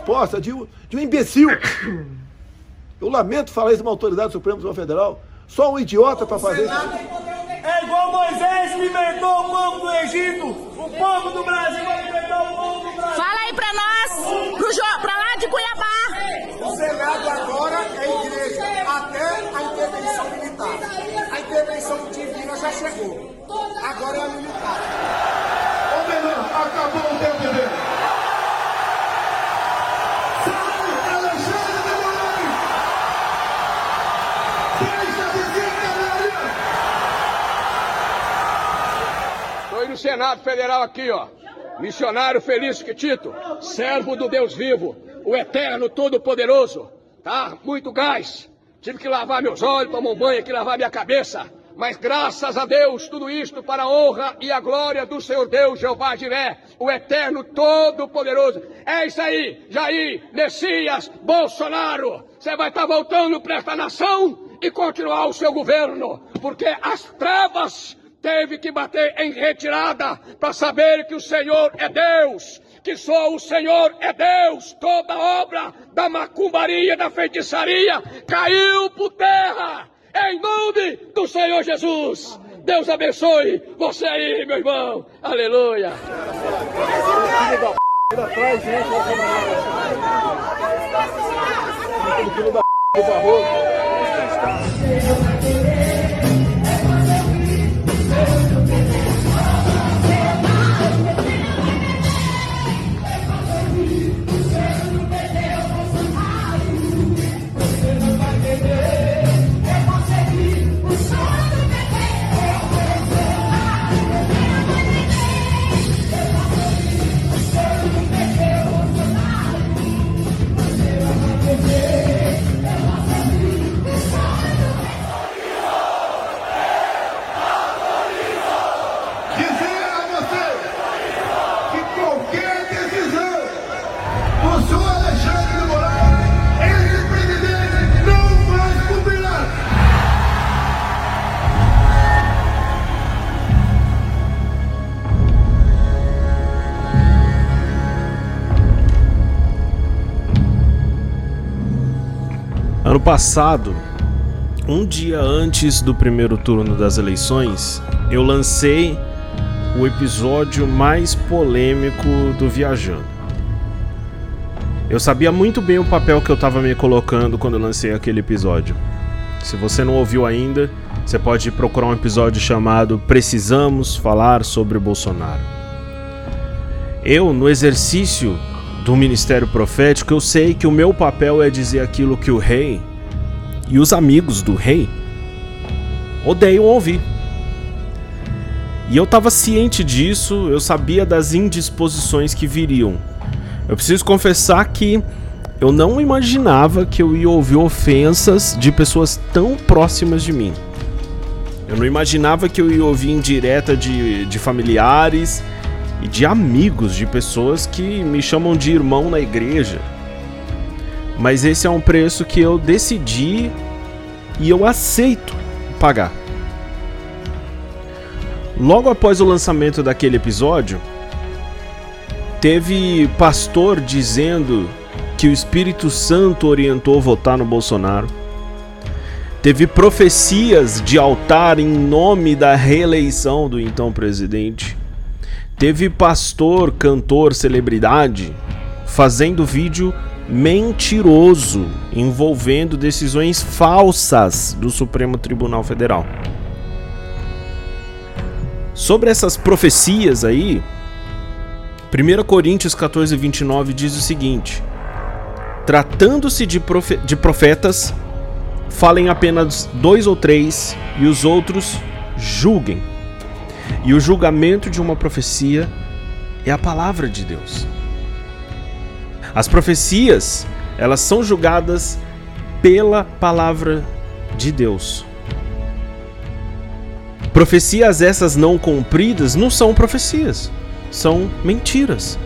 resposta de um, de um imbecil. Eu lamento falar isso de uma autoridade suprema do Tribunal Federal. Só um idiota para fazer isso. É igual Moisés libertou o povo do Egito. O povo do Brasil vai libertar o povo do Brasil. Fala aí pra nós, pro jo pra lá de Cuiabá. O Senado agora é igreja, até a intervenção militar. A intervenção divina já chegou. Agora é a militar. Ô menor, acabou o tempo dele. Sai, Alexandre de Moraes! Deixa de ser canalha! Estou aí no Senado Federal aqui, ó. Missionário Felício Tito, servo do Deus vivo, o eterno todo-poderoso. Tá? Muito gás. Tive que lavar meus olhos, tomar um banho aqui, lavar minha cabeça. Mas graças a Deus, tudo isto para a honra e a glória do Senhor Deus, Jeová Jiré, o eterno todo-poderoso. É isso aí, Jair, Messias, Bolsonaro. Você vai estar voltando para esta nação e continuar o seu governo, porque as trevas teve que bater em retirada para saber que o Senhor é Deus, que só o Senhor é Deus. Toda obra da macumbaria, da feitiçaria caiu por terra. Em nome do Senhor Jesus. Deus abençoe você aí, meu irmão. Aleluia. Ano passado, um dia antes do primeiro turno das eleições, eu lancei o episódio mais polêmico do Viajando. Eu sabia muito bem o papel que eu estava me colocando quando eu lancei aquele episódio. Se você não ouviu ainda, você pode procurar um episódio chamado Precisamos Falar sobre Bolsonaro. Eu, no exercício do ministério profético, eu sei que o meu papel é dizer aquilo que o rei e os amigos do rei odeiam ouvir. E eu estava ciente disso, eu sabia das indisposições que viriam. Eu preciso confessar que eu não imaginava que eu ia ouvir ofensas de pessoas tão próximas de mim. Eu não imaginava que eu ia ouvir indireta de, de familiares e de amigos, de pessoas que me chamam de irmão na igreja. Mas esse é um preço que eu decidi e eu aceito pagar. Logo após o lançamento daquele episódio, teve pastor dizendo que o Espírito Santo orientou votar no Bolsonaro. Teve profecias de altar em nome da reeleição do então presidente. Teve pastor, cantor, celebridade fazendo vídeo mentiroso envolvendo decisões falsas do Supremo Tribunal Federal. Sobre essas profecias aí, 1 Coríntios 14, 29 diz o seguinte: Tratando-se de, profe de profetas, falem apenas dois ou três, e os outros julguem. E o julgamento de uma profecia é a palavra de Deus. As profecias, elas são julgadas pela palavra de Deus. Profecias essas não cumpridas não são profecias, são mentiras.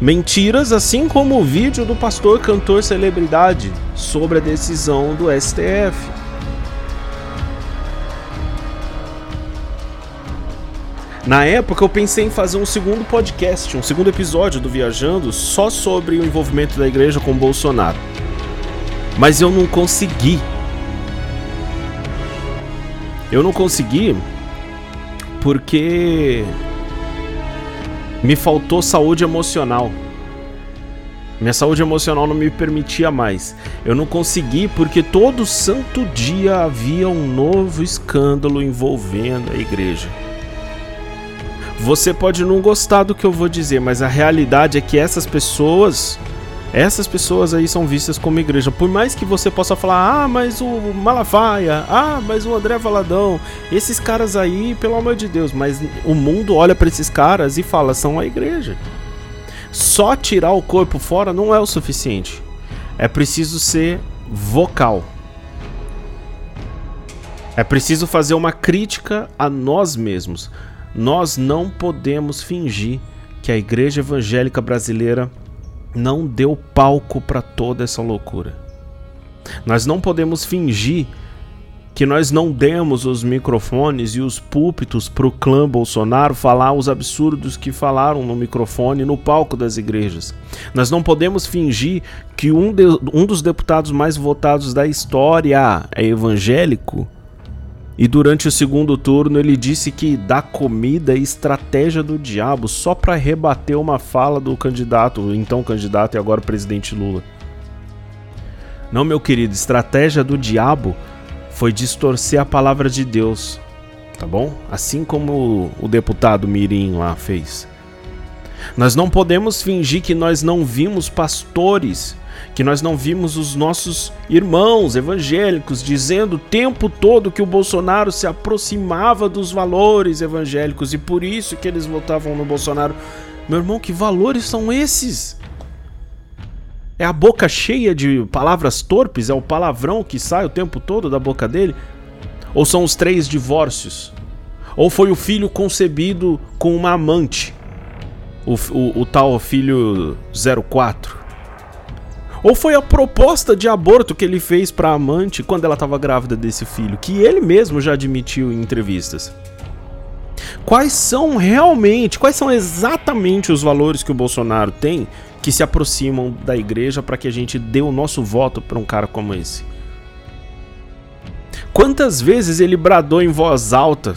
Mentiras, assim como o vídeo do pastor cantor celebridade sobre a decisão do STF. Na época eu pensei em fazer um segundo podcast, um segundo episódio do Viajando só sobre o envolvimento da igreja com Bolsonaro. Mas eu não consegui. Eu não consegui porque me faltou saúde emocional. Minha saúde emocional não me permitia mais. Eu não consegui porque todo santo dia havia um novo escândalo envolvendo a igreja. Você pode não gostar do que eu vou dizer, mas a realidade é que essas pessoas, essas pessoas aí são vistas como igreja. Por mais que você possa falar, ah, mas o Malafaia, ah, mas o André Valadão, esses caras aí, pelo amor de Deus, mas o mundo olha para esses caras e fala, são a igreja. Só tirar o corpo fora não é o suficiente. É preciso ser vocal. É preciso fazer uma crítica a nós mesmos. Nós não podemos fingir que a igreja evangélica brasileira não deu palco para toda essa loucura. Nós não podemos fingir que nós não demos os microfones e os púlpitos para o clã Bolsonaro falar os absurdos que falaram no microfone no palco das igrejas. Nós não podemos fingir que um, de, um dos deputados mais votados da história é evangélico. E durante o segundo turno ele disse que dar comida é estratégia do diabo só para rebater uma fala do candidato, então candidato e agora presidente Lula. Não, meu querido, estratégia do diabo foi distorcer a palavra de Deus, tá bom? Assim como o, deputado Mirim lá fez. Nós não podemos fingir que nós não vimos pastores, que nós não vimos os nossos irmãos evangélicos dizendo o tempo todo que o Bolsonaro se aproximava dos valores evangélicos e por isso que eles votavam no Bolsonaro. Meu irmão, que valores são esses? É a boca cheia de palavras torpes? É o palavrão que sai o tempo todo da boca dele? Ou são os três divórcios? Ou foi o filho concebido com uma amante? O, o, o tal filho 04? Ou foi a proposta de aborto que ele fez para a amante quando ela estava grávida desse filho, que ele mesmo já admitiu em entrevistas? Quais são realmente, quais são exatamente os valores que o Bolsonaro tem que se aproximam da igreja para que a gente dê o nosso voto para um cara como esse. Quantas vezes ele bradou em voz alta: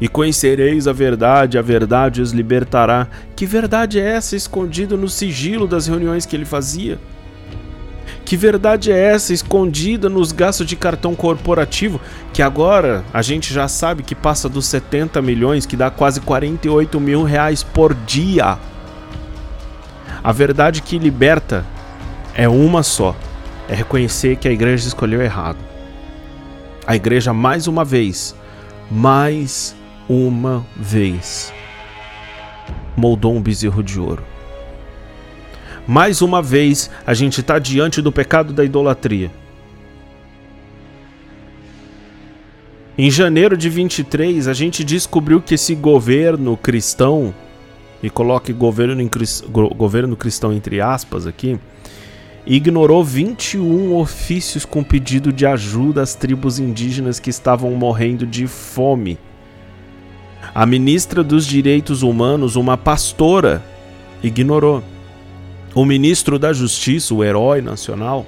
E conhecereis a verdade, a verdade os libertará. Que verdade é essa escondida no sigilo das reuniões que ele fazia? Que verdade é essa escondida nos gastos de cartão corporativo, que agora a gente já sabe que passa dos 70 milhões, que dá quase 48 mil reais por dia? A verdade que liberta é uma só: é reconhecer que a igreja escolheu errado. A igreja, mais uma vez, mais uma vez, moldou um bezerro de ouro. Mais uma vez, a gente está diante do pecado da idolatria. Em janeiro de 23, a gente descobriu que esse governo cristão e coloque governo, em, governo cristão entre aspas aqui, ignorou 21 ofícios com pedido de ajuda às tribos indígenas que estavam morrendo de fome. A ministra dos Direitos Humanos, uma pastora, ignorou. O ministro da Justiça, o herói nacional,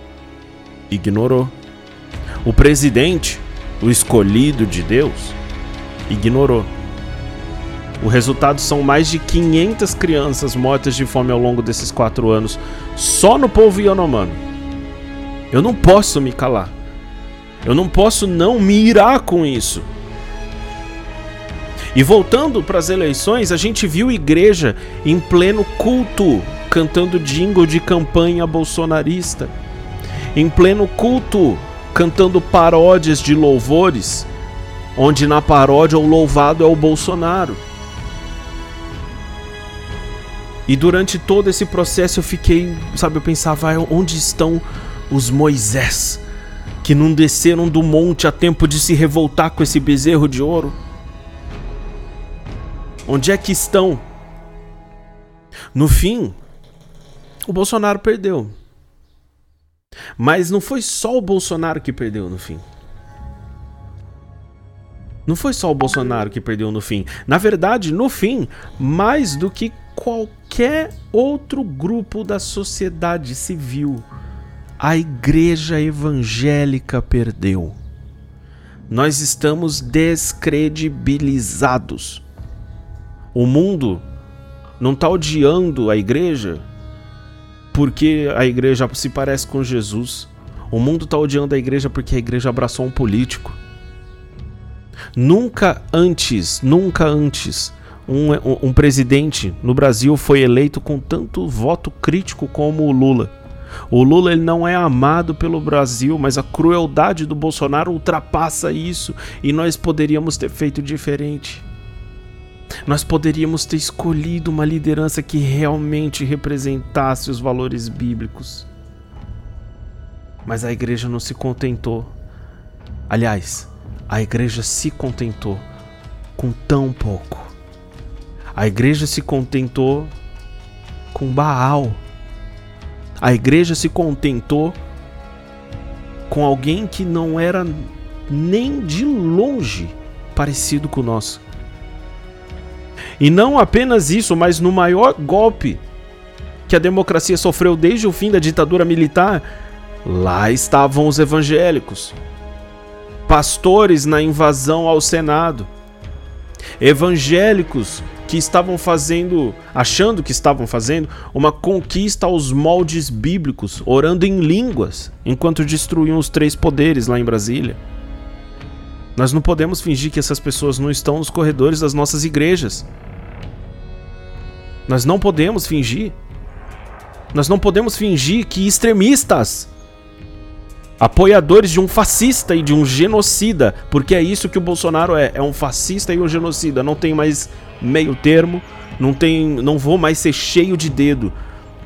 ignorou. O presidente, o escolhido de Deus, ignorou. O resultado são mais de 500 crianças mortas de fome ao longo desses quatro anos, só no povo Yanomami. Eu não posso me calar. Eu não posso não me irar com isso. E voltando para as eleições, a gente viu igreja em pleno culto cantando jingle de campanha bolsonarista. Em pleno culto cantando paródias de louvores, onde na paródia o louvado é o Bolsonaro. E durante todo esse processo eu fiquei, sabe, eu pensava, onde estão os Moisés que não desceram do monte a tempo de se revoltar com esse bezerro de ouro? Onde é que estão? No fim, o Bolsonaro perdeu. Mas não foi só o Bolsonaro que perdeu no fim. Não foi só o Bolsonaro que perdeu no fim. Na verdade, no fim, mais do que qualquer outro grupo da sociedade civil, a igreja evangélica perdeu. Nós estamos descredibilizados. O mundo não está odiando a igreja porque a igreja se parece com Jesus. O mundo está odiando a igreja porque a igreja abraçou um político. Nunca antes, nunca antes, um, um, um, presidente no Brasil foi eleito com tanto voto crítico como o Lula. O Lula ele não é amado pelo Brasil, mas a crueldade do Bolsonaro ultrapassa isso e nós poderíamos ter feito diferente. Nós poderíamos ter escolhido uma liderança que realmente representasse os valores bíblicos. Mas a igreja não se contentou. Aliás, a igreja se contentou com tão pouco. A igreja se contentou com Baal. A igreja se contentou com alguém que não era nem de longe parecido com o nosso. E não apenas isso, mas no maior golpe que a democracia sofreu desde o fim da ditadura militar, lá estavam os evangélicos pastores na invasão ao Senado, evangélicos que estavam fazendo, achando que estavam fazendo, uma conquista aos moldes bíblicos, orando em línguas, enquanto destruíam os três poderes lá em Brasília. Nós não podemos fingir que essas pessoas não estão nos corredores das nossas igrejas. Nós não podemos fingir. Nós não podemos fingir que extremistas apoiadores de um fascista e de um genocida, porque é isso que o Bolsonaro é, é um fascista e um genocida, não tem mais meio termo, não tem, não vou mais ser cheio de dedo.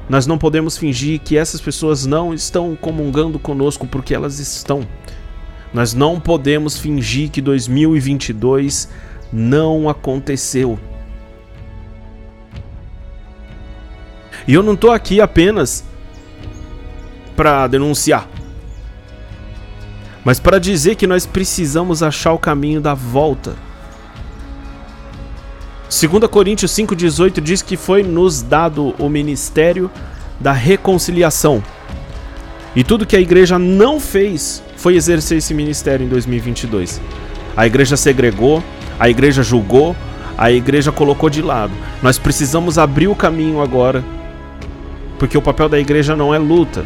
Nós não podemos fingir que essas pessoas não estão comungando conosco porque elas estão. Nós não podemos fingir que 2022 não aconteceu. E eu não estou aqui apenas para denunciar mas para dizer que nós precisamos achar o caminho da volta. 2 Coríntios 5,18 diz que foi nos dado o ministério da reconciliação. E tudo que a igreja não fez foi exercer esse ministério em 2022. A igreja segregou, a igreja julgou, a igreja colocou de lado. Nós precisamos abrir o caminho agora, porque o papel da igreja não é luta,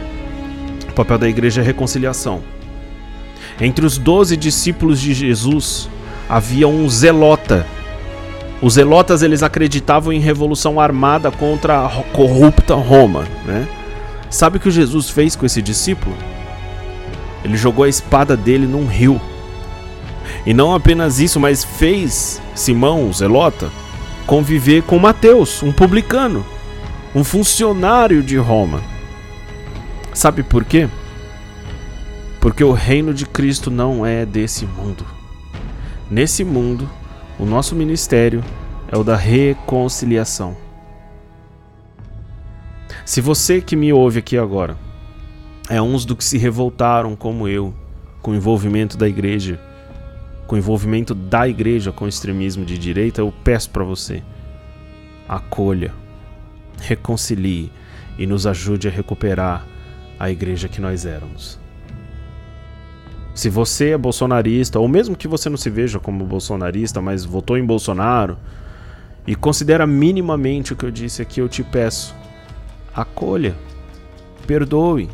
o papel da igreja é reconciliação. Entre os doze discípulos de Jesus havia um zelota. Os zelotas eles acreditavam em revolução armada contra a corrupta Roma, né? Sabe o que Jesus fez com esse discípulo? Ele jogou a espada dele num rio. E não apenas isso, mas fez Simão, o zelota, conviver com Mateus, um publicano, um funcionário de Roma. Sabe por quê? Porque o reino de Cristo não é desse mundo. Nesse mundo, o nosso ministério é o da reconciliação. Se você que me ouve aqui agora é uns do que se revoltaram como eu com o envolvimento da igreja, com o envolvimento da igreja com o extremismo de direita, eu peço para você: acolha, reconcilie e nos ajude a recuperar a igreja que nós éramos. Se você é bolsonarista, ou mesmo que você não se veja como bolsonarista, mas votou em Bolsonaro, e considera minimamente o que eu disse aqui, eu te peço: acolha, perdoe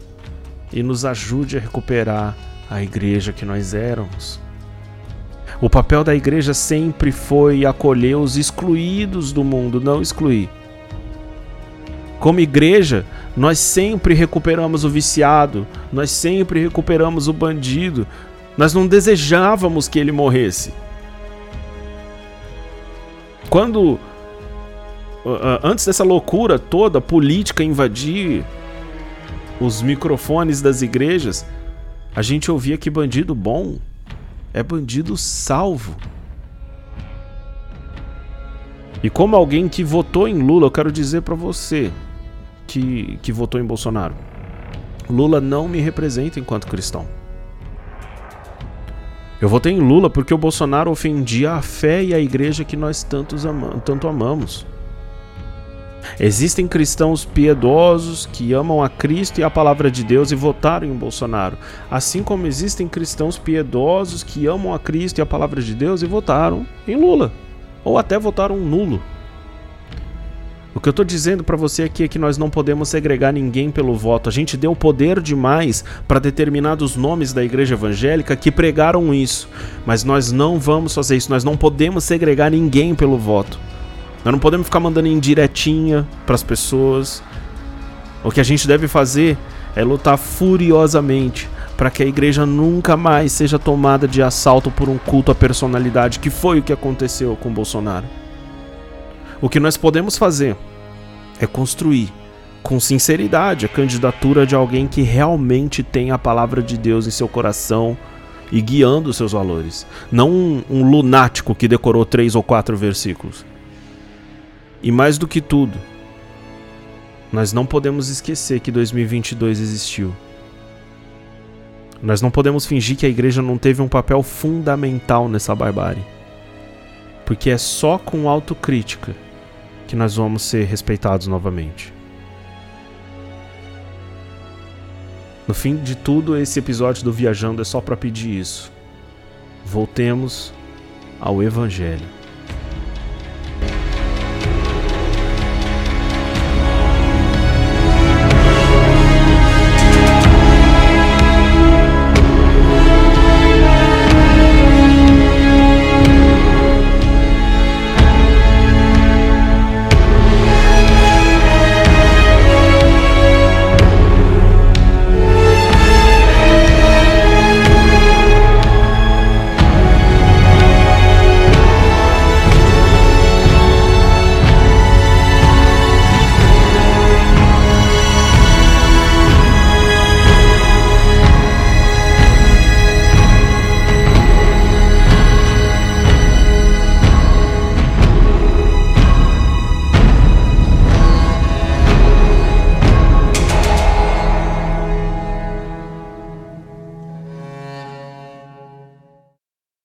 e nos ajude a recuperar a igreja que nós éramos. O papel da igreja sempre foi acolher os excluídos do mundo, não excluir. Como igreja, nós sempre recuperamos o viciado, nós sempre recuperamos o bandido. Nós não desejávamos que ele morresse. Quando antes dessa loucura toda política invadir os microfones das igrejas, a gente ouvia que bandido bom é bandido salvo. E como alguém que votou em Lula, eu quero dizer para você, que, que votou em Bolsonaro. Lula não me representa enquanto cristão. Eu votei em Lula porque o Bolsonaro ofendia a fé e a igreja que nós tantos ama tanto amamos. Existem cristãos piedosos que amam a Cristo e a palavra de Deus e votaram em Bolsonaro, assim como existem cristãos piedosos que amam a Cristo e a palavra de Deus e votaram em Lula, ou até votaram nulo. O que eu estou dizendo para você aqui é que nós não podemos segregar ninguém pelo voto. A gente deu poder demais para determinados nomes da igreja evangélica que pregaram isso. Mas nós não vamos fazer isso. Nós não podemos segregar ninguém pelo voto. Nós não podemos ficar mandando indiretinha para as pessoas. O que a gente deve fazer é lutar furiosamente para que a igreja nunca mais seja tomada de assalto por um culto à personalidade, que foi o que aconteceu com Bolsonaro. O que nós podemos fazer é construir com sinceridade a candidatura de alguém que realmente tem a palavra de Deus em seu coração e guiando os seus valores. Não um, um lunático que decorou três ou quatro versículos. E mais do que tudo, nós não podemos esquecer que 2022 existiu. Nós não podemos fingir que a igreja não teve um papel fundamental nessa barbárie. Porque é só com autocrítica que nós vamos ser respeitados novamente. No fim de tudo, esse episódio do Viajando é só para pedir isso. Voltemos ao Evangelho.